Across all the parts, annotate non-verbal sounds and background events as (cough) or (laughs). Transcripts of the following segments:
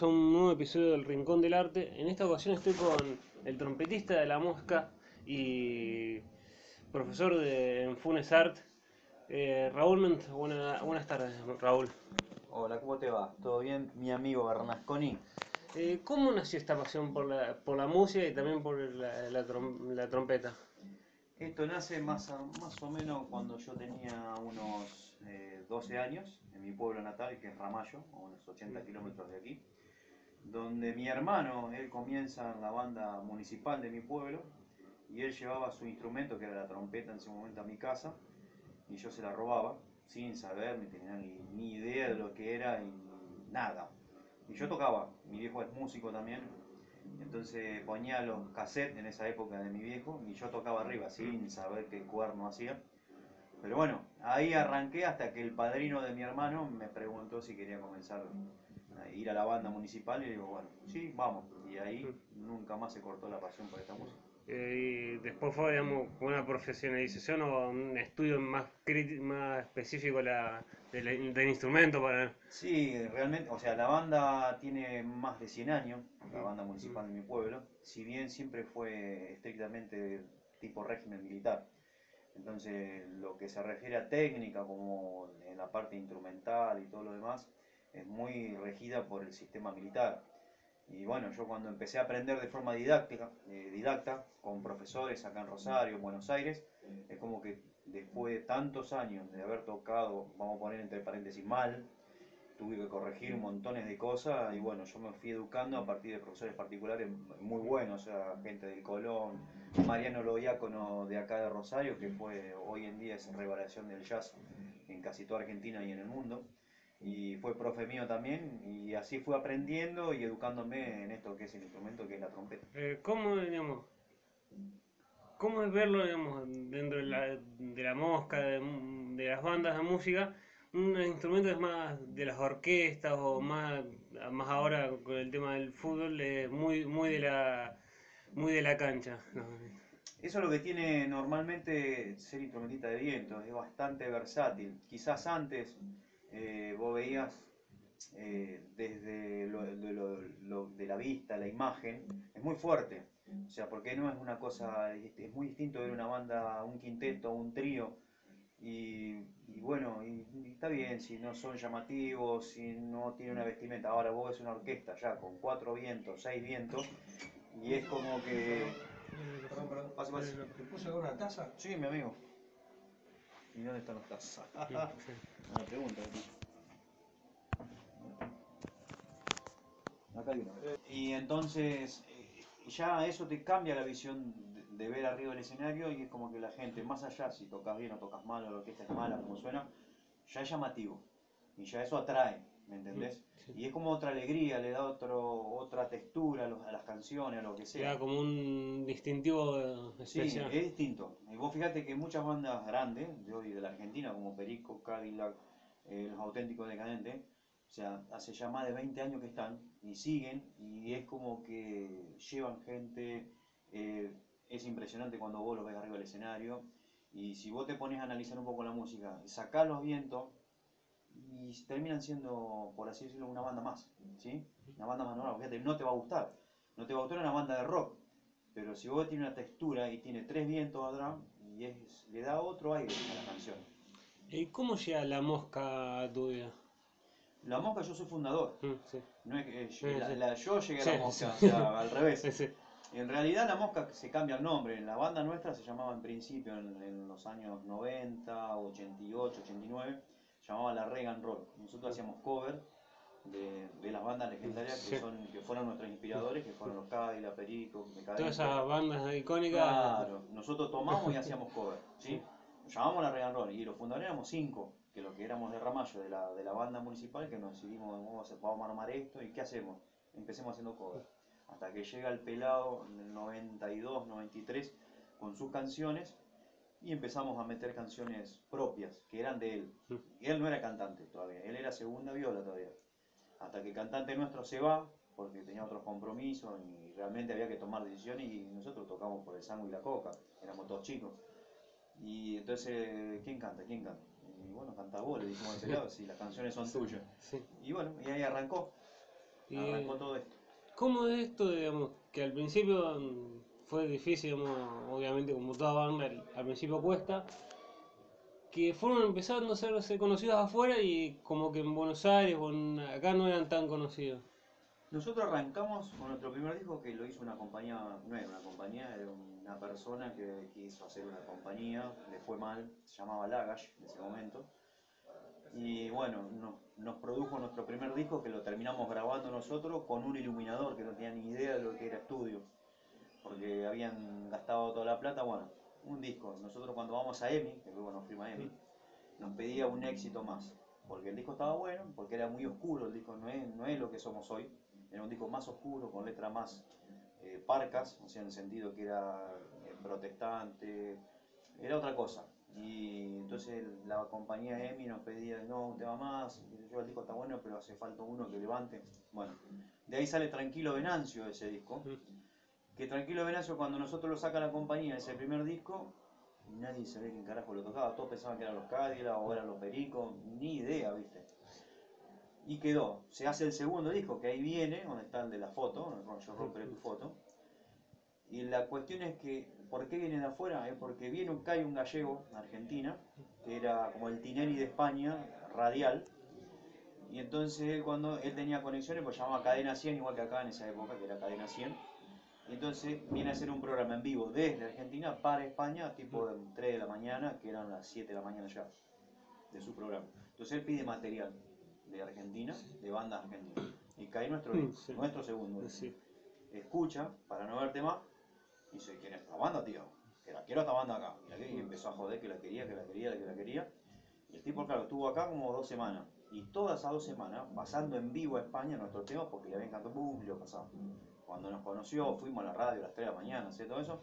a un nuevo episodio del Rincón del Arte. En esta ocasión estoy con el trompetista de la mosca y profesor de en Funes Art, eh, Raúl Ment. Buena- buenas tardes, Raúl. Hola, ¿cómo te va? ¿Todo bien? Mi amigo Bernasconi. Eh, ¿Cómo nació esta pasión por la, por la música y también por la, la trom- la trompeta? Esto nace más, a- más o menos cuando yo tenía unos eh, 12 años, en mi pueblo natal, que es Ramallo, a unos 80 kilómetros de aquí, donde mi hermano, él comienza en la banda municipal de mi pueblo, y él llevaba su instrumento, que era la trompeta en ese momento, a mi casa, y yo se la robaba, sin saber, ni tenía ni, ni idea de lo que era, y nada. Y yo tocaba, mi viejo es músico también, entonces ponía los cassettes en esa época de mi viejo y yo tocaba arriba sin saber qué cuerno hacía. Pero bueno, ahí arranqué hasta que el padrino de mi hermano me preguntó si quería comenzar ir a la banda municipal y digo, bueno, sí, vamos. Y ahí nunca más se cortó la pasión por esta música. Eh, y después fue, digamos, una profesionalización o un estudio más, más específico la- de la- del instrumento para... Sí, realmente, o sea, la banda tiene más de 100 años, la banda municipal de mi pueblo, si bien siempre fue estrictamente tipo régimen militar. Entonces, lo que se refiere a técnica, como en la parte instrumental y todo lo demás, es muy regida por el sistema militar. Y bueno, yo cuando empecé a aprender de forma didáctica, eh, didacta, con profesores acá en Rosario, en Buenos Aires, es como que después de tantos años de haber tocado, vamos a poner entre paréntesis, mal, tuve que corregir montones de cosas y bueno, yo me fui educando a partir de profesores particulares muy buenos, o sea, gente del Colón, Mariano Loiácono de acá de Rosario, que fue hoy en día es revelación del jazz en casi toda Argentina y en el mundo, y fue profe mío también, y así fui aprendiendo y educándome en esto que es el instrumento, que es la trompeta. Eh, ¿Cómo, digamos, cómo es verlo, digamos, dentro de la, de la mosca, de, de las bandas de música? Un instrumento es más de las orquestas o más, más ahora con el tema del fútbol, es muy, muy de la, muy de la cancha. ¿no? Eso es lo que tiene normalmente ser instrumentista de viento, es bastante versátil. Quizás antes eh, vos veías eh, desde lo, de, lo- lo- de la vista, la imagen, es muy fuerte. O sea, porque no es una cosa, es, muy distinto ver una banda, un quinteto, un trío. Y, y bueno, y, y está bien si no son llamativos, si no tiene una vestimenta. Ahora vos ves una orquesta ya con cuatro vientos, seis vientos, y es como que... Perdón, perdón. Pase, pase. ¿Te puse una taza? Sí, mi amigo. ¿Y dónde están? Sí, sí. (laughs) Una pregunta. Acá hay una. Y entonces, eh, ya eso te cambia la visión de, de ver arriba del escenario y es como que la gente, más allá si tocas bien o tocas mal o la orquesta es mala, como suena, ya es llamativo. Y ya eso atrae, ¿me entendés? Sí. Y es como otra alegría, le da otro, otra textura a, los- a las canciones, a lo que sea. Era como un distintivo eh, Sí, especial. es distinto. Y vos fíjate que muchas bandas grandes de hoy de la Argentina, como Perico, Cadillac, eh, Los Auténticos Decadentes, o sea, hace ya más de 20 años que están y siguen y es como que llevan gente, eh, es impresionante cuando vos los ves arriba del escenario y si vos te pones a analizar un poco la música, sacás los vientos y terminan siendo, por así decirlo, una banda más, ¿sí? Una banda más normal, fíjate, no te va a gustar, no te va a gustar una banda de rock, pero si vos tiene una textura y tiene tres vientos atrás, y es, le da otro aire a la canción. ¿Y cómo llega la mosca a tu vida? La mosca yo soy fundador. Mm, sí. No es que Sí, la- sí. la- yo llegué a la mosca, sí. o sea, al (laughs) revés. En realidad la mosca se cambia el nombre. En la banda nuestra se llamaba en principio, en, en los años 90, 88, 89, se llamaba la Reagan Roll. Nosotros hacíamos cover de, de las bandas legendarias que, son, que fueron nuestros inspiradores, que fueron los Cadillac, Perico, Decadentes. Todas esas bandas icónicas. Claro, nosotros tomamos y (laughs) hacíamos cover, ¿sí? Nos llamamos la Regan Roll y los fundadores éramos cinco, que los que éramos de Ramallo, de la, de la banda municipal, que nos decidimos, vamos a, vamos a armar esto, ¿y qué hacemos? Empecemos haciendo cover. Hasta que llega el pelado en el 92, 93, con sus canciones, y empezamos a meter canciones propias, que eran de él. Y él no era cantante todavía, él era segunda viola todavía. Hasta que el cantante nuestro se va, porque tenía otros compromisos y realmente había que tomar decisiones y nosotros tocamos por el sangue y la coca, éramos todos chicos. Y entonces, ¿quién canta? ¿Quién canta? Y bueno, canta vos, le dijimos al pelado, si las canciones son tuyas. Sí. Y bueno, y ahí arrancó. Y, arrancó todo esto. ¿Cómo es esto, digamos, que al principio mm, fue difícil, obviamente como toda banda, al, principio cuesta, que fueron empezando a hacerse conocidos afuera y como que en Buenos Aires o en- acá no eran tan conocidos? Nosotros arrancamos con nuestro primer disco que lo hizo una compañía, no era una compañía, era una persona que quiso hacer una compañía, le fue mal, se llamaba Lagash en ese momento. Y bueno, no- nos produjo nuestro primer disco que lo terminamos grabando nosotros con un iluminador que no tenía ni idea de lo que era estudio, porque habían gastado toda la plata. Bueno, un disco. Nosotros cuando vamos a EMI, que luego nos firma EMI, nos pedía un éxito más, porque el disco estaba bueno, porque era muy oscuro, el disco no es, no es lo que somos hoy, era un disco más oscuro, con letras más eh, parcas, o sea, en el sentido que era eh, protestante, era otra cosa. Y entonces la compañía EMI nos pedía, no, un tema más, y yo el disco está bueno, pero hace falta uno que levante. Bueno, de ahí sale Tranquilo Venancio ese disco, que Tranquilo Venancio cuando nosotros lo saca la compañía, ese primer disco, nadie sabía quién carajo lo tocaba, todos pensaban que eran los Cadillacs o eran los Pericos, ni idea, viste. Y quedó, se hace el segundo disco, que ahí viene, donde está el de la foto, yo romperé tu foto. Y la cuestión es que, ¿por qué viene de afuera? Es porque viene un, cae un gallego, Argentina, que era como el Tinelli de España, radial. Y entonces él, cuando él tenía conexiones, pues llamaba Cadena 100, igual que acá en esa época, que era Cadena 100. Entonces viene a hacer un programa en vivo desde Argentina para España, tipo de 3 de la mañana, que eran las 7 de la mañana ya, de su programa. Entonces él pide material de Argentina, de bandas argentinas. Y cae nuestro sí. nuestro segundo Sí. escucha, para no verte más, y dice, ¿quién es esta banda, tío? Que la quiero esta banda acá. Y, la quiero, y empezó a joder que la quería, que la quería, que la quería. Y el tipo, claro, estuvo acá como dos semanas. Y todas esas dos semanas, pasando en vivo a España nuestro tema, porque le había encantado, boom, y lo pasaba. Cuando nos conoció, fuimos a la radio a las 3 de la mañana, ¿sí? todo eso.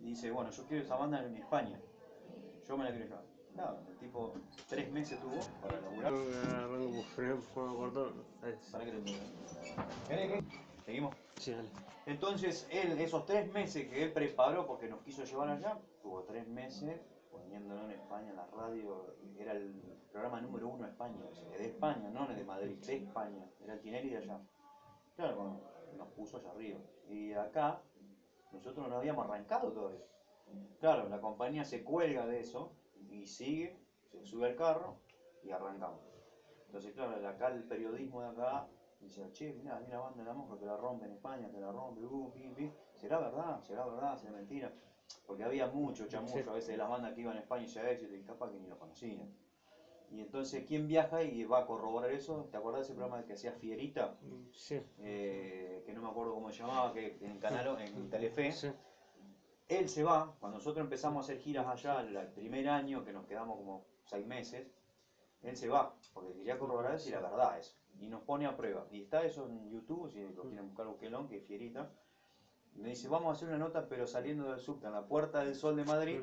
Y dice, bueno, yo quiero esa banda en España. Yo me la quiero llevar. Claro, el tipo tres meses tuvo para laburar. ¿Para qué le Seguimos. Sí, dale. Entonces, él, esos tres meses que él preparó porque nos quiso llevar allá, tuvo tres meses poniéndolo en España, en la radio, era el programa número uno de España, o sea, de España, no de Madrid, de España, era el Tinelli de allá. Claro, bueno, nos puso allá arriba. Y acá, nosotros no habíamos arrancado todavía. Claro, la compañía se cuelga de eso y sigue, se sube al carro y arrancamos. Entonces, claro, acá el periodismo de acá dice, che, mirá, hay una banda de la monja que la rompe en España, que la rompe, uh, pi, pi. ¿será verdad? ¿Será verdad? ¿Será mentira? Porque había mucho chamullo Sí. a veces de las bandas que iban a España y se éxito y capaz que ni lo conocían. Y entonces, ¿quién viaja y va a corroborar eso? ¿Te acordás de ese programa que hacía Fierita? Sí. Eh, que no me acuerdo cómo se llamaba, que en Canal, en Telefe. Sí. Él se va, cuando nosotros empezamos a hacer giras allá el primer año, que nos quedamos como seis meses, él se va, porque quería corroborar si era verdad eso. Y nos pone a prueba. Y está eso en YouTube, si lo quieren buscar, busquenlo, que es Fierita. Me dice, vamos a hacer una nota, pero saliendo del subte, en la Puerta del Sol de Madrid,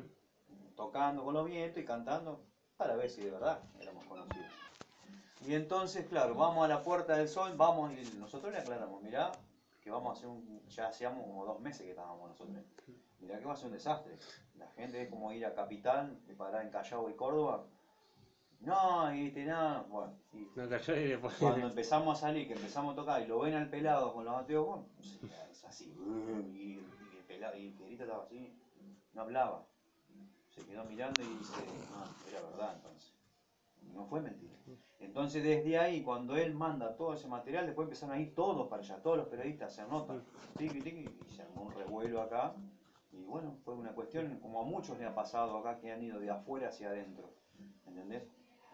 tocando con los vientos y cantando, para ver si de verdad éramos conocidos. Y entonces, claro, vamos a la Puerta del Sol, vamos y nosotros le aclaramos, mirá, que vamos a hacer un, ya hacíamos como dos meses que estábamos nosotros. Mirá que va a ser un desastre. La gente es como ir a Capital, de parar en Callao y Córdoba. No, y viste, nada, bueno. Y No después. cuando empezamos a salir, que empezamos a tocar y lo ven al pelado con los anteojos, es así, y, el pelado, y el estaba así, no hablaba. Quedó mirando y dice, ah, era verdad entonces. No fue mentira. Entonces desde ahí, cuando él manda todo ese material, después empezaron a ir todos para allá, todos los periodistas se anotan, tiqui, tiqui, y se armó un revuelo acá. Y bueno, fue una cuestión, como a muchos le ha pasado acá, que han ido de afuera hacia adentro. ¿Entendés?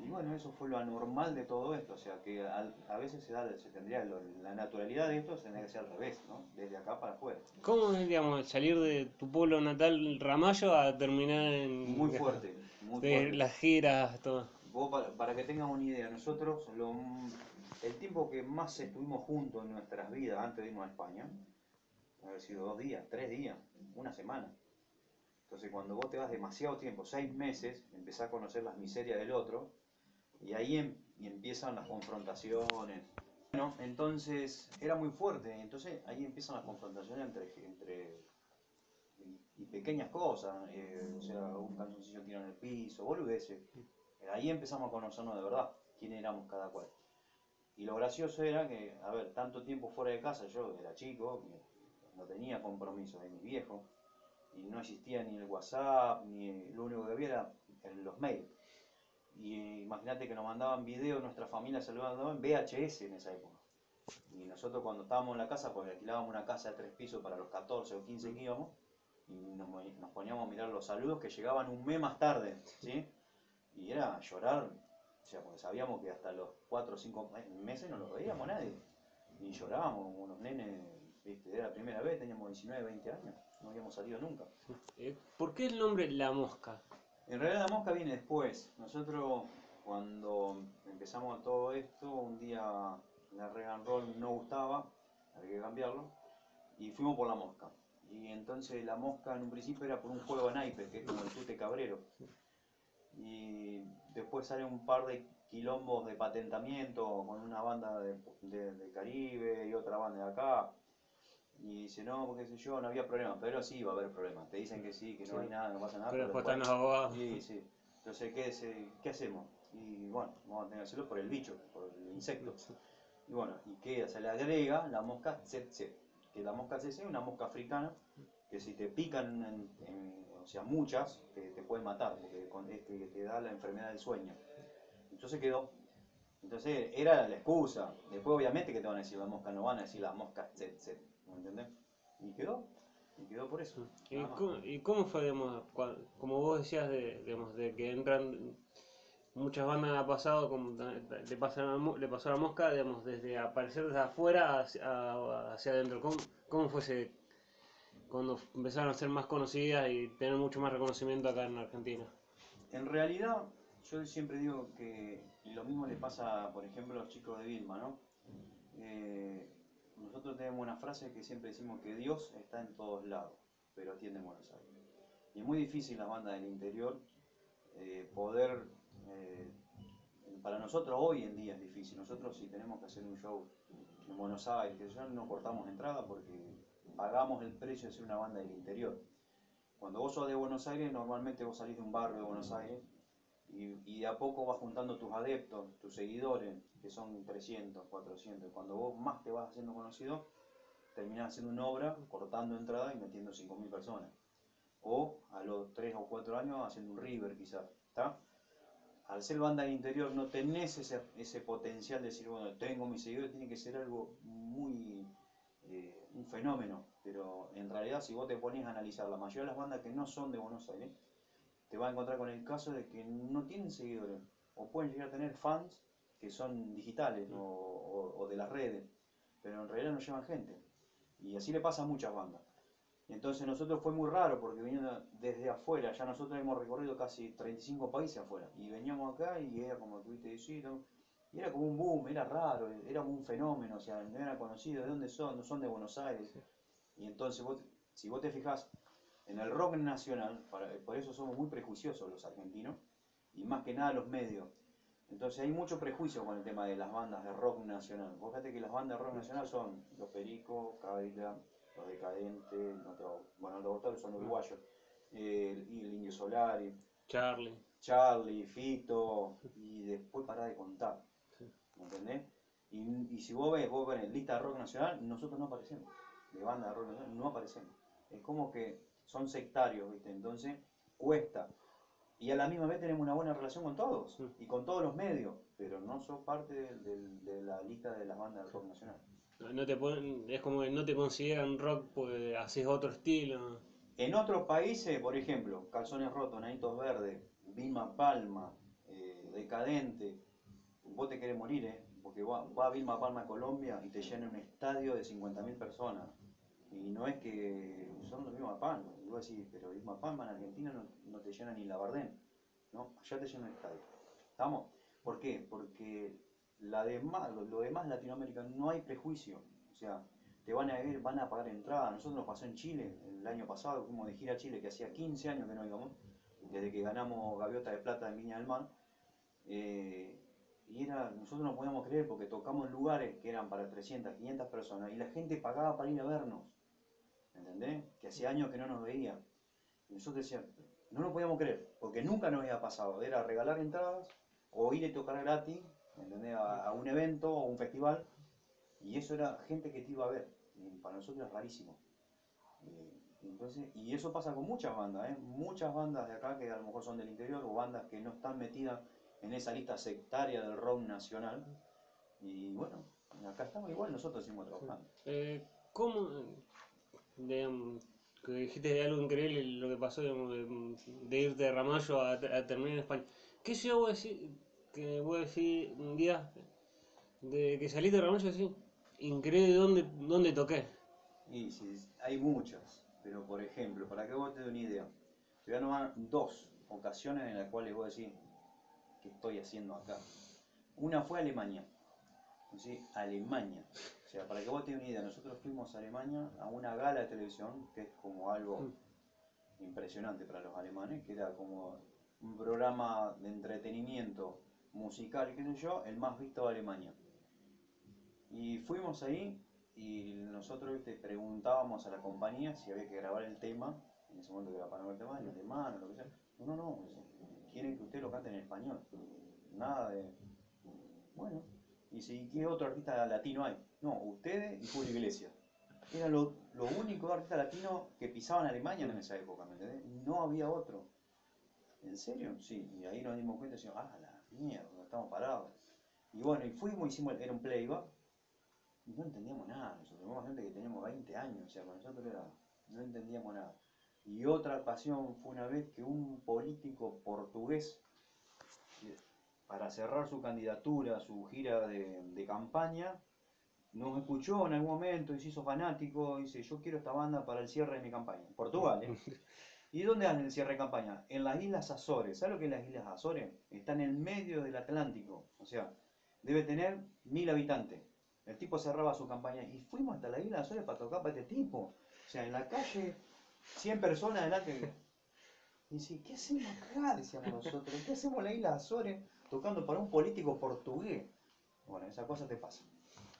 Y bueno, eso fue lo anormal de todo esto, o sea que al- a veces se, da, se tendría, lo- la naturalidad de esto tendría que ser al revés, ¿no? Desde acá para afuera. ¿Cómo es, digamos, salir de tu pueblo natal, Ramallo, a terminar en. Muy fuerte, muy (laughs) de fuerte. las giras, todo. Vos, para, para que tengas una idea, nosotros, lo, el tiempo que más estuvimos juntos en nuestras vidas antes de irnos a España, haber sido dos días, tres días, una semana. Entonces cuando vos te vas demasiado tiempo, seis meses, empezás a conocer las miserias del otro, y ahí em- y empiezan las confrontaciones. Bueno, entonces era muy fuerte, entonces ahí empiezan las confrontaciones entre, entre y, pequeñas cosas, eh, o sea, un calzoncillo tirado en el piso, boludeces. Ahí empezamos a conocernos de verdad, quién éramos cada cual. Y lo gracioso era que, a ver, tanto tiempo fuera de casa, yo era chico, no tenía compromiso de mi viejo, y no existía ni el WhatsApp, ni lo único que había era los mails. Y imagínate que nos mandaban videos nuestra familia saludando en VHS en esa época. Y nosotros cuando estábamos en la casa, porque alquilábamos una casa de tres pisos para los 14 o 15 que íbamos, y nos, nos poníamos a mirar los saludos que llegaban un mes más tarde, ¿sí? Y era llorar, o sea, porque sabíamos que hasta los 4 o 5 meses no los veíamos nadie. Y llorábamos como unos nenes, ¿viste? Era la primera vez, teníamos 19, 20 años, no habíamos salido nunca. Eh, ¿Por qué el nombre La Mosca? En realidad la mosca viene después. Nosotros cuando empezamos todo esto, un día la Regan Roll no gustaba, había que cambiarlo, y fuimos por la mosca. Y entonces la mosca en un principio era por un juego de naipes, que es como el tute cabrero. Y después sale un par de quilombos de patentamiento con una banda de, de- de Caribe y otra banda de acá. Y dice, no, porque sé yo, no había problema, pero sí va a haber problemas. Te dicen que sí, que no Sí. hay nada, no pasa nada. Pero después después- están los abogados. Sí, sí. Entonces, ¿qué, es, eh, ¿qué hacemos? Y bueno, vamos a tener que hacerlo por el bicho, por el insecto. Y bueno, y queda, se le agrega la mosca tsetse, que la mosca tsetse es una mosca africana que si te pican, en- en- o sea, muchas, te, te pueden matar, porque con, es que te da la enfermedad del sueño. Entonces quedó. Entonces era la excusa. Después obviamente que te van a decir la mosca, no van a decir la mosca tsetse, ¿me entendés? Y quedó, y quedó por eso. ¿Y cómo, y cómo fue, digamos, cua- como vos decías, de, digamos, de que entran muchas bandas ha pasado, como le, pasa a la mo- le pasó a la mosca, digamos, desde aparecer desde afuera hacia, hacia adentro? ¿Cómo, cómo fue ese, cuando empezaron a ser más conocidas y tener mucho más reconocimiento acá en Argentina? En realidad, yo siempre digo que lo mismo le pasa, por ejemplo, a los chicos de Vilma, ¿no? Eh, nosotros tenemos una frase que siempre decimos que Dios está en todos lados, pero atiende en Buenos Aires. Y es muy difícil la banda del interior eh, poder, eh, para nosotros hoy en día es difícil. Nosotros si tenemos que hacer un show en Buenos Aires, que ya no cortamos entrada porque pagamos el precio de ser una banda del interior. Cuando vos sos de Buenos Aires, normalmente vos salís de un barrio de Buenos Aires y, de a poco vas juntando tus adeptos, tus seguidores, que son 300, 400. Cuando vos más te vas haciendo conocido, terminás haciendo una obra, cortando entrada y metiendo 5.000 personas. O a los 3 o 4 años haciendo un river quizás. Al ser banda del interior no tenés ese, ese potencial de decir, bueno, tengo mis seguidores, tiene que ser algo muy, eh, un fenómeno. Pero en realidad si vos te pones a analizar la mayoría de las bandas que no son de Buenos Aires, te vas a encontrar con el caso de que no tienen seguidores. O pueden llegar a tener fans que son digitales o, o- o de las redes, pero en realidad no llevan gente. Y así le pasa a muchas bandas. Y entonces nosotros fue muy raro porque viniendo desde afuera, ya nosotros hemos recorrido casi 35 países afuera. Y veníamos acá y era como tuviste decir, ¿no? y era como un boom, era raro, era como un fenómeno, o sea, no era conocido, ¿de dónde son? No son de Buenos Aires. Y entonces vos, si vos te fijas en el rock nacional, para- por eso somos muy prejuiciosos los argentinos, y más que nada los medios. Entonces hay mucho prejuicio con el tema de las bandas de rock nacional. Vos fíjate que las bandas de rock nacional son Los Pericos, Cadillac, Los Decadentes, no te va- bueno, los autores son uruguayos, eh, y el Indio Solari, Charlie. Charlie, Fito, y después pará de contar. Sí. ¿Me entendés? Y, y si vos ves, vos ves en lista de rock nacional, nosotros no aparecemos. De banda de rock nacional no aparecemos. Es como que son sectarios, ¿viste? Entonces cuesta. Y a la misma vez tenemos una buena relación con todos Sí. y con todos los medios, pero no sos parte del- del- de la lista de las bandas de rock nacional. No no te ponen- es como que no te consideran rock porque haces otro estilo. En otros países, por ejemplo, Calzones Rotos, Nanitos Verdes, Vilma Palma, eh, Decadente, vos te querés morir, ¿eh? Porque va, va Vilma Palma a Colombia y te llena un estadio de 50.000 personas. Y no es que son los Vilma Palma. Y vos decís, pero Vilma Palma en Argentina no, no te llena ni la Bardén. ¿no? Allá te llena un estadio. ¿Estamos? ¿Por qué? Porque la demás, lo, lo demás Latinoamérica no hay prejuicio. O sea, te van a ver, van a pagar entrada. Nosotros nos pasó en Chile, el año pasado, fuimos de gira a Chile, que hacía 15 años que no íbamos, desde que ganamos Gaviota de Plata en Viña del Mar. Eh, y era, nosotros no podíamos creer porque tocamos lugares que eran para 300, 500 personas y la gente pagaba para ir a vernos. ¿Entendés? Que hacía años que no nos veía. Y nosotros decíamos, no lo podíamos creer, porque nunca nos había pasado. Era regalar entradas o ir a tocar gratis ¿entendés? A, a un evento o un festival, y eso era gente que te iba a ver, y para nosotros es rarísimo. Eh, entonces, y eso pasa con muchas bandas, ¿eh? muchas bandas de acá que a lo mejor son del interior o bandas que no están metidas en esa lista sectaria del rock nacional. Y bueno, acá estamos igual, nosotros seguimos trabajando. Eh, ¿Cómo, digamos, que dijiste algo increíble lo que pasó de, de irte de Ramallo a, a terminar en España? ¿Qué voy a decir, que voy a decir un día de que saliste de Ramallo así? Increíble dónde, dónde toqué. Y sí, hay muchas, pero por ejemplo, para que vos te des una idea, te voy a nombrar dos ocasiones en las cuales vos decís, ¿qué estoy haciendo acá? Una fue Alemania, ¿sí? Alemania. O sea, para que vos te una idea, nosotros fuimos a Alemania a una gala de televisión, que es como algo impresionante para los alemanes, que era como un programa de entretenimiento musical, qué sé yo, el más visto de Alemania. Y fuimos ahí y nosotros ¿viste? preguntábamos a la compañía si había que grabar el tema, en ese momento que era para grabar el tema, en alemán o lo que sea. No, no, no, quieren que usted lo cante en español. Nada de. Bueno, y si ¿qué otro artista latino hay? No, ustedes y Julio Iglesias. Eran los lo únicos artistas latinos que pisaban Alemania en esa época, ¿me entendés? No había otro. ¿En serio? Sí, y ahí nos dimos cuenta y decimos, ah, la mierda, estamos parados. Y bueno, y fuimos, hicimos, era un playback, y no entendíamos nada, nosotros éramos gente que teníamos 20 años, o sea, con nosotros era, no entendíamos nada. Y otra ocasión fue una vez que un político portugués, para cerrar su candidatura, su gira de, de campaña, nos escuchó en algún momento y se hizo fanático, y dice, yo quiero esta banda para el cierre de mi campaña. En Portugal, ¿eh? (laughs) ¿Y dónde hacen el cierre de campaña? En las Islas Azores. ¿Sabes lo que es las Islas Azores? Está en el medio del Atlántico. O sea, debe tener mil habitantes. El tipo cerraba su campaña y fuimos hasta la Isla Azores para tocar para este tipo. O sea, en la calle, 100 personas delante. (laughs) Y dice, ¿qué hacemos acá? Decíamos nosotros. ¿Qué hacemos en la Isla Azores tocando para un político portugués? Bueno, esa cosa te pasa.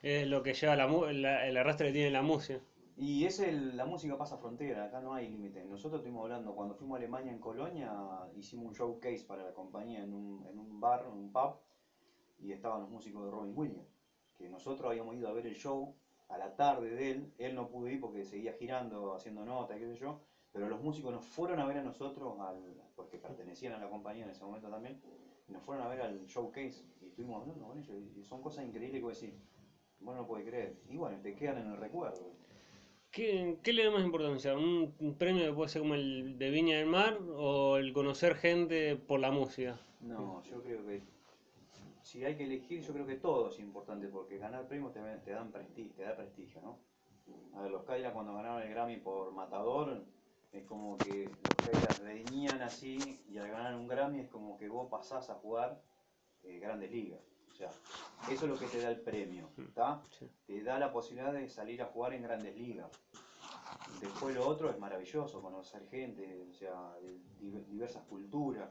Es lo que lleva la, la- el arrastre que tiene la música. Y es el, la música pasa frontera, acá no hay límite. Nosotros estuvimos hablando, cuando fuimos a Alemania en Colonia, hicimos un showcase para la compañía en un, en un bar, en un pub, y estaban los músicos de Robin Williams, que nosotros habíamos ido a ver el show a la tarde de él, él no pudo ir porque seguía girando, haciendo notas, qué sé yo, pero los músicos nos fueron a ver a nosotros, al, porque pertenecían a la compañía en ese momento también, nos fueron a ver al showcase, y estuvimos hablando con ellos, y son cosas increíbles que vos decís, vos no lo podés creer, y bueno, te quedan en el recuerdo. ¿Qué, qué le da más importancia? ¿Un, premio que puede ser como el de Viña del Mar o el conocer gente por la música? No, yo creo que si hay que elegir, yo creo que todo es importante porque ganar premios te, te dan prestigio, te da prestigio, ¿no? A ver, los Cadillacs cuando ganaron el Grammy por Matador, es como que los Cadillacs reñían así y al ganar un Grammy es como que vos pasás a jugar eh, grandes ligas. O sea, eso es lo que te da el premio, ¿está? Sí. Te da la posibilidad de salir a jugar en grandes ligas. Después lo otro es maravilloso, conocer gente, o sea, de div- diversas culturas.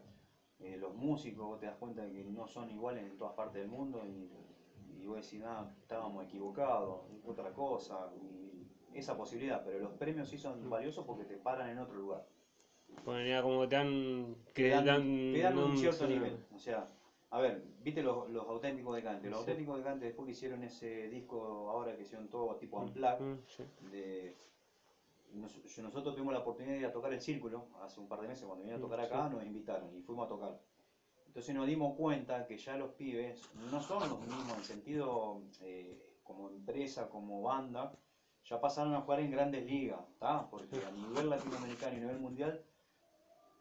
Eh, los músicos, vos te das cuenta de que no son iguales en todas partes del mundo y, y vos decís, ah, estábamos equivocados, otra cosa. Y esa posibilidad, pero los premios sí son valiosos porque te paran en otro lugar. Porque ya como te dan... Que Te dan, dan, te dan un cierto sí, nivel. O sea, a ver, viste los, los auténticos de Cante. Los Sí. auténticos de Cante después que hicieron ese disco ahora que hicieron todo tipo unplugged, Mm, sí. de nos- nosotros tuvimos la oportunidad de ir a tocar el círculo hace un par de meses cuando vinieron a tocar acá nos invitaron y fuimos a tocar entonces nos dimos cuenta que ya los pibes no son los mismos en sentido eh, como empresa como banda ya pasaron a jugar en grandes ligas ¿tá? porque a nivel latinoamericano y a nivel mundial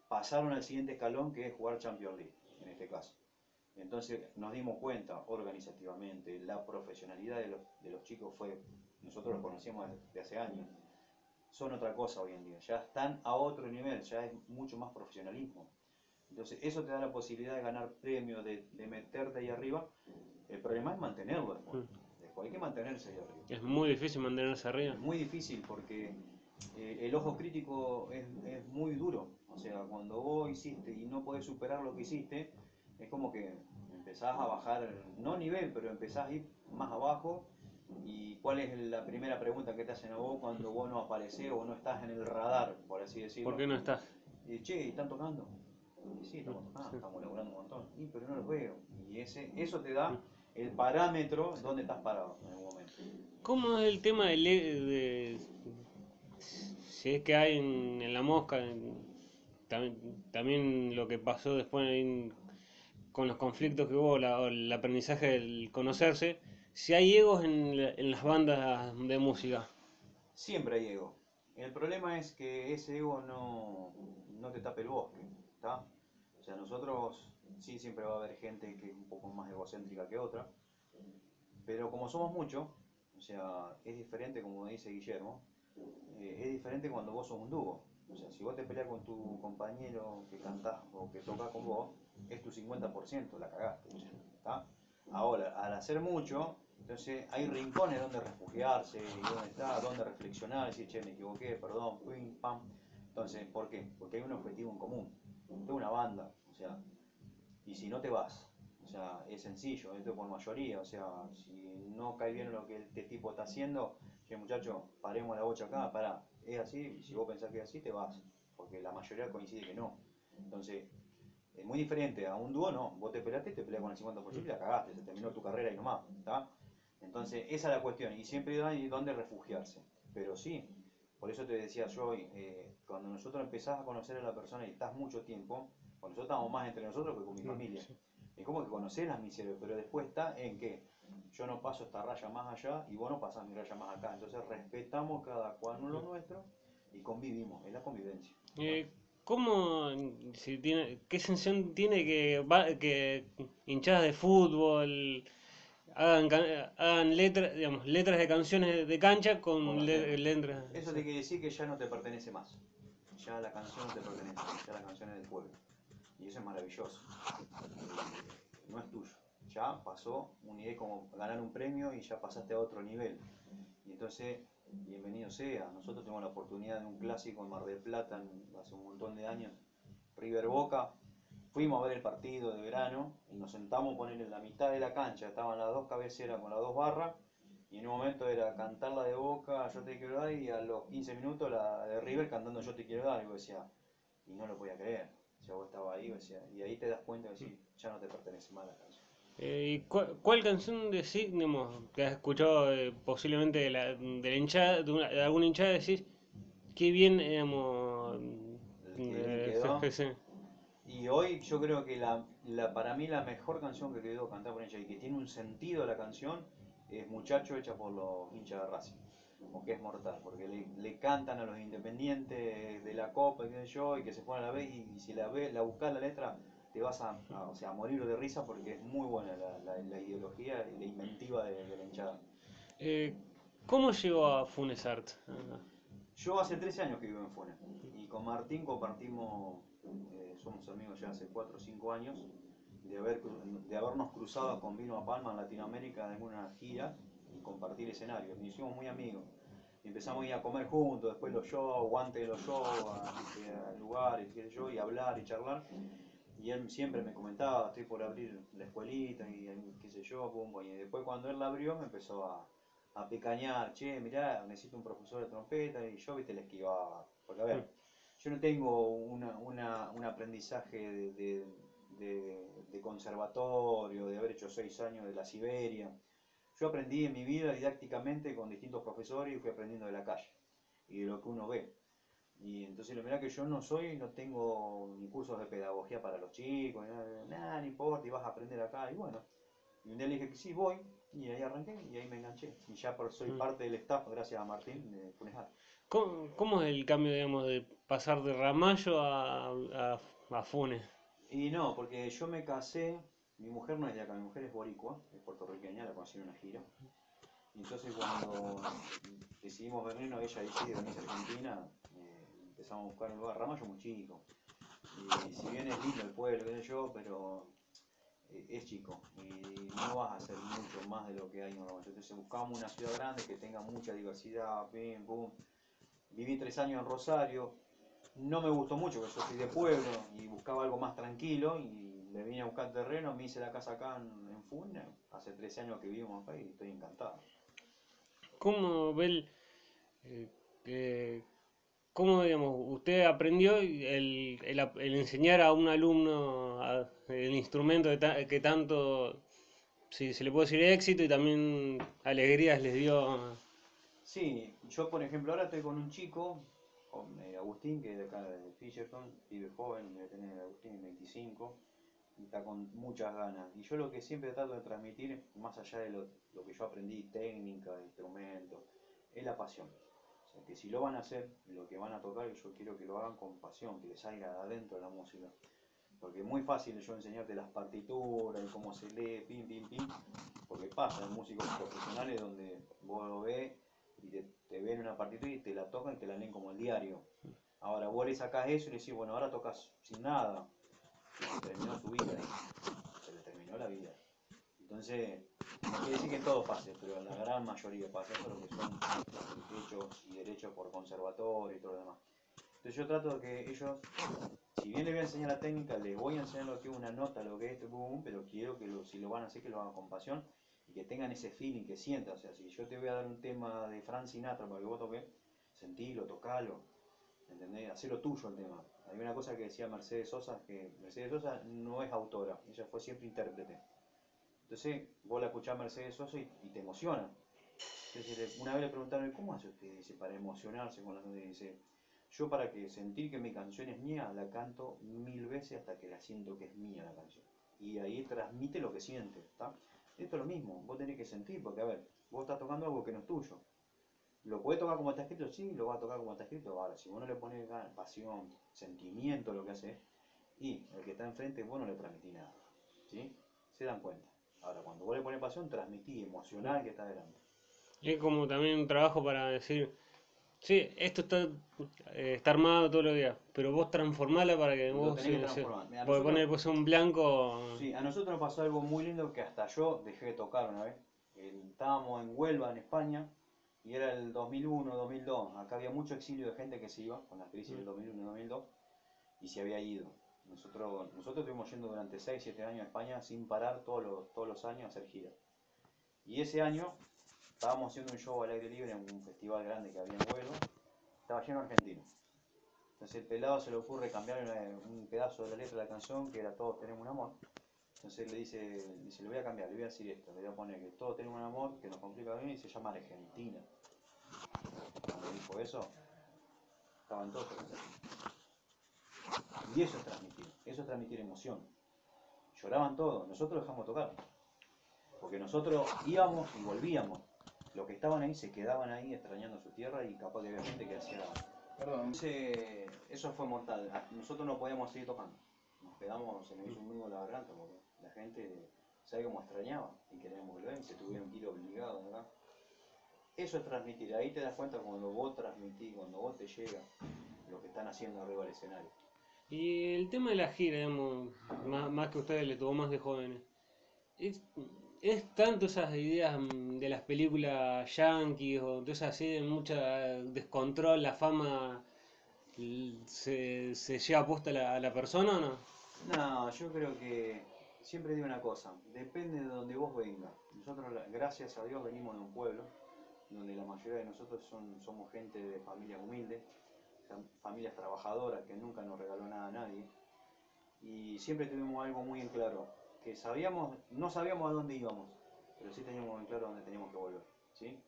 pasaron al siguiente escalón que es jugar Champions League en este caso entonces nos dimos cuenta organizativamente la profesionalidad de los, de los chicos fue nosotros los conocíamos de- hace años son otra cosa hoy en día, ya están a otro nivel, ya es mucho más profesionalismo. Entonces eso te da la posibilidad de ganar premios, de, de meterte ahí arriba. El problema es mantenerlo después. Hay que mantenerse ahí arriba. Es muy difícil mantenerse arriba. Es muy difícil porque eh, el ojo crítico es, es muy duro. O sea, cuando vos hiciste y no podés superar lo que hiciste, es como que empezás a bajar, no nivel, pero empezás a ir más abajo. ¿Y cuál es la primera pregunta que te hacen a vos cuando vos no apareces o no estás en el radar, por así decirlo? ¿Por qué no estás? Y, che, ¿están tocando? Y sí, estamos tocando, Sí. estamos laburando un montón. Y, pero no los veo. Y ese, eso te da el parámetro donde estás parado en el momento. ¿Cómo es el tema del e- de, si es que hay en, en la mosca, en- también, también lo que pasó después en- con los conflictos que hubo, la- el aprendizaje del conocerse, si hay egos en, la- en las bandas de música. Siempre hay ego. El problema es que ese ego no, no te tape el bosque, ¿está? O sea, nosotros sí siempre va a haber gente que es un poco más egocéntrica que otra, pero como somos muchos, o sea, es diferente como dice Guillermo, eh, es diferente cuando vos sos un dúo. O sea, si vos te peleas con tu compañero que cantás o que toca con vos, es tu 50%, la cagaste. ¿está? Ahora, al hacer mucho, entonces hay rincones donde refugiarse, y donde está, donde reflexionar, decir, che, me equivoqué, perdón, pim, pam. Entonces, ¿por qué? Porque hay un objetivo en común. Es una banda, o sea, y si no te vas, o sea, es sencillo, esto por mayoría, o sea, si no cae bien lo que este tipo está haciendo, che muchacho, paremos la bocha acá, pará, es así, y si vos pensás que es así, te vas, porque la mayoría coincide que no. Entonces, es muy diferente a un dúo, no, vos te peleaste, te peleas con el 50% y la cagaste, se terminó tu carrera y nomás, ¿está? Entonces, esa es la cuestión, y siempre hay donde refugiarse, pero sí, por eso te decía yo, eh, cuando nosotros empezás a conocer a la persona y estás mucho tiempo, cuando nosotros estamos más entre nosotros que con mi familia, sí. es como que conocés las miserias, pero después está en que yo no paso esta raya más allá y vos no pasás mi raya más acá. Entonces respetamos cada cual lo nuestro y convivimos, es la convivencia. Eh, ¿Cómo, si tiene, qué sensación tiene que, que hinchadas de fútbol hagan, hagan letras, digamos, letras de canciones de cancha con le- las letras? Eso te quiere decir que ya no te pertenece más. Ya la canción no te pertenece, ya la canción es del pueblo. Y eso es maravilloso. No es tuyo. Ya pasó un nivel como ganar un premio y ya pasaste a otro nivel. Y entonces, bienvenido sea. Nosotros tuvimos la oportunidad de un clásico en Mar del Plata hace un montón de años, River Boca. Fuimos a ver el partido de verano y nos sentamos a poner en la mitad de la cancha. Estaban las dos cabeceras con las dos barras. Y en un momento era cantar la de Boca, yo te quiero dar, y a los 15 minutos la de River cantando yo te quiero dar. Y vos decía, y no lo podía creer. O sea, vos estabas ahí, vos decía, y ahí te das cuenta de ya no te pertenece más la canción. Eh, ¿y cuál, cuál canción decís, digamos, que has escuchado eh, posiblemente de la, de la hinchada, de, una- de alguna hinchada, decís, qué bien, digamos, eh. Y hoy yo creo que la, la- para mí la mejor canción que quedó cantada por ella y que tiene un sentido la canción es Muchacho hecha por los hinchas de Racing. Como que es mortal, porque le, le cantan a los independientes de la Copa, y qué sé yo, y que se ponen a la vez, y, y si la ves, la buscas la letra, te vas a, a- o sea, a morir de risa porque es muy buena la, la- la ideología y la inventiva de, de la hinchada. Eh, ¿Cómo llegó a Funes Art? Yo hace 13 años que vivo en Funes y con Martín compartimos, eh, somos amigos ya hace 4 o 5 años, de, haber, de habernos cruzado con Vino a Palma en Latinoamérica en alguna gira compartir escenarios. Nos hicimos muy amigos. Empezamos a ir a comer juntos, después los shows, guantes de los shows, a, lugares, qué sé yo, y hablar y charlar. Y él siempre me comentaba, estoy por abrir la escuelita y qué sé yo, y después cuando él la abrió me empezó a, a picañar, che, mirá, necesito un profesor de trompeta, y yo, viste, le esquivaba. Porque, a ver, yo no tengo un aprendizaje de- de conservatorio, de haber hecho seis años de la Siberia. Yo aprendí en mi vida didácticamente con distintos profesores y fui aprendiendo de la calle y de lo que uno ve. Y entonces, la verdad que yo no soy, no tengo ni cursos de pedagogía para los chicos, nada, nada, no importa, y vas a aprender acá. Y bueno, y un día le dije que sí, voy, y ahí arranqué, y ahí me enganché. Y ya por, soy Mm. parte del staff, gracias a Martín, de Funes Art. ¿Cómo, cómo es el cambio, digamos, de pasar de Ramallo a, a, a Funes? Y no, porque yo me casé, mi mujer no es de acá, mi mujer es boricua, es puertorriqueña, la conocí en una gira. Entonces cuando decidimos venirnos, ella decide venirse a Argentina, eh, empezamos a buscar un lugar, Ramallo muy chico. Y si bien es lindo el pueblo, yo, pero eh, es chico y no vas a hacer mucho más de lo que hay en Ramallo. Entonces buscamos una ciudad grande que tenga mucha diversidad, pim, pum. Viví tres años en Rosario, no me gustó mucho, porque yo soy de pueblo y buscaba algo más tranquilo y me vine a buscar terreno, me hice la casa acá en, en hace 13 años que vivimos acá y estoy encantado. ¿Cómo ve el, eh, que- cómo, digamos, usted aprendió el, el enseñar a un alumno a- el instrumento que, ta- que tanto si se le puede decir éxito y también alegrías les dio. Sí, yo por ejemplo ahora estoy con un chico, eh, Agustín, que es de acá de Fisherton, vive joven, debe tener Agustín 25, y está con muchas ganas. Y yo lo que siempre trato de transmitir, más allá de lo, lo que yo aprendí, técnica, instrumentos, es la pasión. O sea, que si lo van a hacer, lo que van a tocar, yo quiero que lo hagan con pasión, que les salga de adentro de la música. Porque es muy fácil yo enseñarte las partituras y cómo se lee, pim, pim, pim. Porque pasa en músicos profesionales donde vos lo ves y te, te ven una partitura y te la tocan y te la leen como el diario. Ahora vos le sacás eso y le decís, bueno, ahora tocas sin nada. Se terminó tu vida. Se le terminó la vida. Entonces, no quiere decir que todo pase, pero la gran mayoría pasa eso, lo que son hechos y derechos por conservatorio y todo lo demás. Entonces yo trato de que ellos, si bien les voy a enseñar la técnica, les voy a enseñar lo que es una nota, lo que es este boom, pero quiero que si lo van a hacer, que lo hagan con pasión y que tengan ese feeling, que sientan. O sea, si yo te voy a dar un tema de Frank Sinatra para que vos toques, sentilo, tocalo, ¿entendés? Hacelo tuyo el tema. Hay una cosa que decía Mercedes Sosa, que Mercedes Sosa no es autora, ella fue siempre intérprete. Entonces, vos la escuchás a Mercedes Sosa y, te emociona. Entonces, una vez le preguntaron, ¿cómo hace usted? Dice, para emocionarse con la canción. Dice, yo para que sentir que mi canción es mía, la canto mil veces hasta que la siento que es mía la canción. Y ahí transmite lo que siente, ¿está? Esto es lo mismo, vos tenés que sentir, porque a ver, vos estás tocando algo que no es tuyo. ¿Lo podés tocar como está escrito? Sí, lo vas a tocar como está escrito. Ahora, si vos no le pones ganas, pasión, sentimiento lo que haces, y el que está enfrente, vos no le transmitís nada. ¿Sí? Se dan cuenta. Ahora, cuando vos le pones pasión, transmitís emocional que está delante. Es como también un trabajo para decir, sí, esto está, eh, está armado todos los días, pero vos transformala para que Lo vos sí, podés poner pues, un blanco. Sí, a nosotros nos pasó algo muy lindo que hasta yo dejé de tocar una vez. El- estábamos en Huelva, en España, y era el 2001, 2002. Acá había mucho exilio de gente que se iba con la crisis del 2001 y 2002 y se había ido. Nosotros, nosotros estuvimos yendo durante 6, 7 años a España sin parar todos los, todos los años a hacer giras. Y ese año estábamos haciendo un show al aire libre en un festival grande que había en Huelva. Estaba lleno de argentinos. Entonces el pelado se le ocurre cambiar un pedazo de la letra de la canción que era Todos tenemos un amor. Entonces le dice, dice, le voy a cambiar, le voy a decir esto, le voy a poner que todos tenemos un amor que nos complica bien y se llama Argentina. Cuando dijo eso, estaban todos. Y eso es transmitir, eso es transmitir emoción. Lloraban todos, nosotros dejamos tocar. Porque nosotros íbamos y volvíamos. Los que estaban ahí se quedaban ahí extrañando su tierra y capaz que había gente que hacía Perdón. Entonces, eso fue mortal. Nosotros no podíamos seguir tocando. Quedamos, se nos hizo un nudo en la garganta porque la gente sabe cómo extrañaba y queríamos volver y se tuvieron que ir obligados acá. Eso es transmitir. Ahí te das cuenta cuando vos transmitís, cuando vos te llega lo que están haciendo arriba del escenario. Y el tema de la gira, digamos, más, más que a ustedes le tuvo más de jóvenes, es, es tanto esas ideas mm, de las películas yankees o de esas así de mucha descontrol, la fama se, se lleva puesta a la, a la persona o no? No, yo creo que siempre digo una cosa, depende de donde vos vengas. Nosotros, gracias a Dios, venimos de un pueblo donde la mayoría de nosotros son, somos gente de familias humildes, fam- familias trabajadoras que nunca nos regaló nada a nadie. Y siempre tuvimos algo muy en claro, que sabíamos, no sabíamos a dónde íbamos, pero sí teníamos en claro dónde teníamos que volver. ¿sí?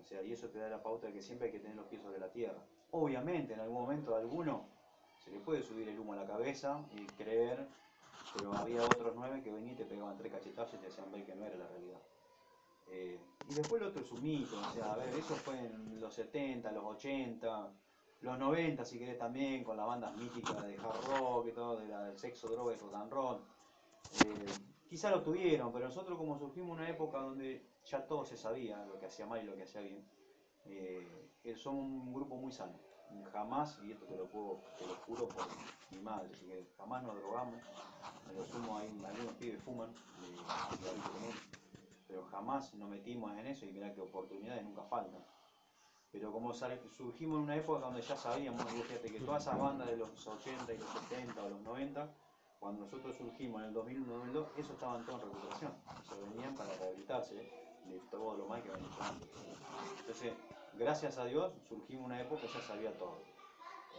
O sea, y eso te da la pauta de que siempre hay que tener los pies sobre la tierra. Obviamente, en algún momento alguno se le puede subir el humo a la cabeza y creer, pero había otros nueve que venían y te pegaban tres cachetazos y te decían ver que no era la realidad. Eh, y después lo otro es un mito, o sea, a ver, eso fue en los 70, los 80, los 90 si querés también, con las bandas míticas de hard rock y todo, de la- del sexo, droga y rock and roll. Eh, quizá lo tuvieron, pero nosotros como surgimos una época donde ya todo se sabía, lo que hacía mal y lo que hacía bien, eh, eh, somos un grupo muy sano. Jamás, y esto te lo puedo, te lo juro por mi madre, si querés, jamás nos drogamos, en lo sumo hay algunos pibes fuman, eh, pero jamás nos metimos en eso y mirá que oportunidades nunca faltan. Pero como surgimos en una época donde ya sabíamos, fíjate que todas esas bandas de los 80 y los 70 o los 90, cuando nosotros surgimos en el 2001-2002, eso estaban todos en recuperación. O sea, venían para rehabilitarse de todo lo mal que habían hecho antes. Entonces, gracias a Dios, surgimos una época que ya sabía todo.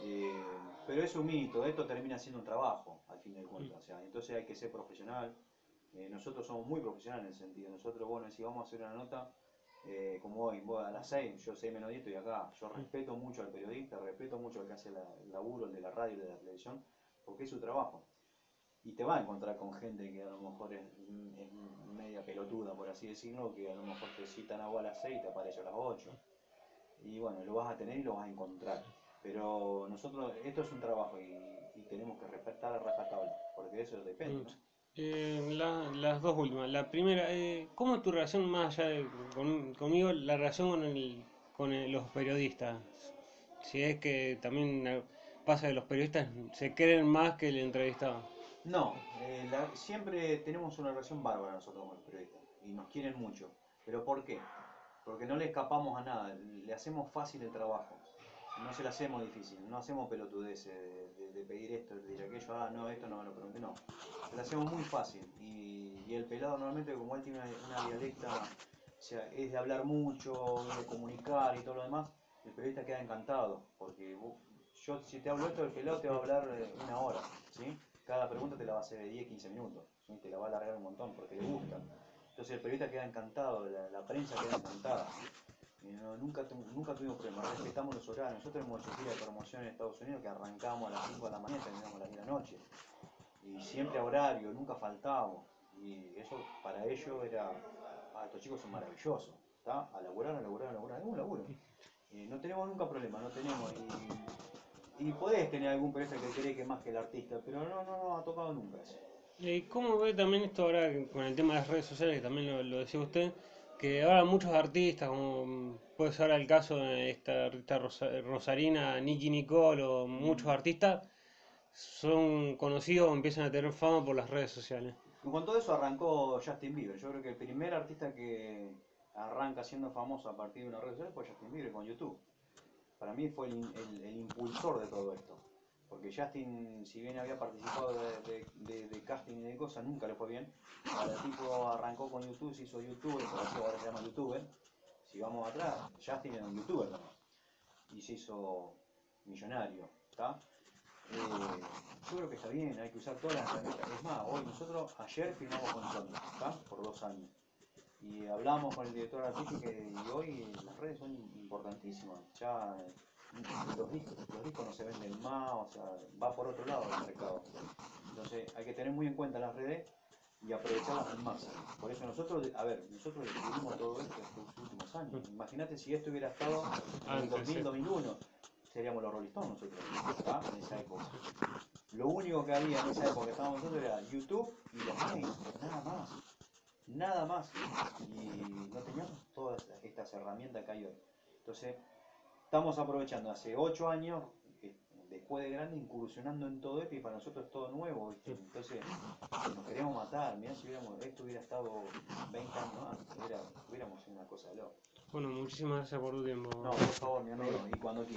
Eh, pero es un mito, esto termina siendo un trabajo, al fin de cuentas. O sea, entonces hay que ser profesional, Eh, nosotros somos muy profesionales en ese sentido. Nosotros, bueno, si vamos a hacer una nota, eh, como hoy, vos a las 6, yo 6 menos 10 estoy acá. Yo respeto mucho al periodista, respeto mucho al que hace la- el laburo, el de la radio y de la televisión, porque es su trabajo. Y te va a encontrar con gente que a lo mejor es, es media pelotuda, por así decirlo, que a lo mejor te citan agua a las 6 y te aparece a las 8. Y bueno, lo vas a tener y lo vas a encontrar. Pero nosotros, esto es un trabajo y, y tenemos que respetar a rajatabla, porque de eso depende. ¿no? Eh, la- las dos últimas. La primera, eh, ¿cómo es tu relación más allá de con- conmigo, la relación con, el, con el- los periodistas? Si es que también eh, pasa que los periodistas se creen más que el entrevistado. No, eh, la- siempre tenemos una relación bárbara nosotros con los periodistas y nos quieren mucho. ¿Pero por qué? Porque no le escapamos a nada, le hacemos fácil el trabajo. No se le hacemos difícil, no hacemos pelotudeces de, pedir esto, de pedir aquello, ah, no, esto no me lo pregunté, no. Se le hacemos muy fácil y, y el pelado normalmente como él tiene una, una dialecta, o sea, es de hablar mucho, de comunicar y todo lo demás, el periodista queda encantado, porque vos- yo si te hablo esto, el pelado te va a hablar eh, una hora, ¿sí? Cada pregunta te la va a hacer de 10, 15 minutos, ¿sí? te la va a alargar un montón porque le gusta. Entonces el periodista queda encantado, la, prensa queda encantada. Nunca, nunca tuvimos problemas, respetamos los horarios. Nosotros hemos hecho gira de promoción en Estados Unidos que arrancábamos a las 5 de la mañana y terminamos a las 10 de la noche. Y siempre a horario, nunca faltábamos. Y eso para ellos era, ah, estos chicos son maravillosos, ¿está? A laburar, a laburar, a laburar, es un laburo. No tenemos nunca problemas, no tenemos. Y, y podés tener algún periodista que cree que más que el artista, pero no, no, no ha tocado nunca eso. ¿Y cómo ve también esto ahora con el tema de las redes sociales, que también lo, lo decía usted, que ahora muchos artistas, como mm, puede ser ahora el caso de esta artista rosa- rosarina, Nicky Nicole, o muchos artistas, son conocidos o empiezan a tener fama por las redes sociales? Con todo eso arrancó Justin Bieber. Yo creo que el primer artista que arranca siendo famoso a partir de una red social fue Justin Bieber con YouTube. Para mí fue el- el impulsor de todo esto. Porque Justin, si bien había participado de, de- de- de casting y de cosas, nunca le fue bien. Ahora el tipo arrancó con YouTube, se hizo youtuber, por eso ahora se llama youtuber. Si vamos atrás, Justin era un youtuber también. Y se hizo millonario. ¿está? Eh, yo creo que está bien, hay que usar todas las herramientas. Es más, hoy nosotros ayer firmamos con Sony, ¿está? Por dos años. Y hablamos con el director artístico y hoy las redes son importantísimas. Ya los discos, los discos no se venden más, o sea, va por otro lado el mercado. Entonces hay que tener muy en cuenta las redes y aprovecharlas al máximo. Por eso nosotros, a ver, nosotros descubrimos todo esto estos últimos años. Imagínate si esto hubiera estado en el Antes, sí. 2000, 2001, seríamos los Rolling Stones nosotros, ¿está? En esa época. Lo único que había en esa época que estábamos nosotros era YouTube y los mails, nada más. Nada más. Y no teníamos todas estas herramientas que hay hoy. Entonces, estamos aprovechando hace 8 años, después de grande, incursionando en todo esto y para nosotros es todo nuevo. ¿viste? Entonces, nos queríamos matar. Mirá si hubiéramos, esto hubiera estado 20 años antes, hubiera- hubiéramos sido una cosa de loco. Bueno, muchísimas gracias por tu tiempo. No, por favor, mi amigo, y cuando quieras.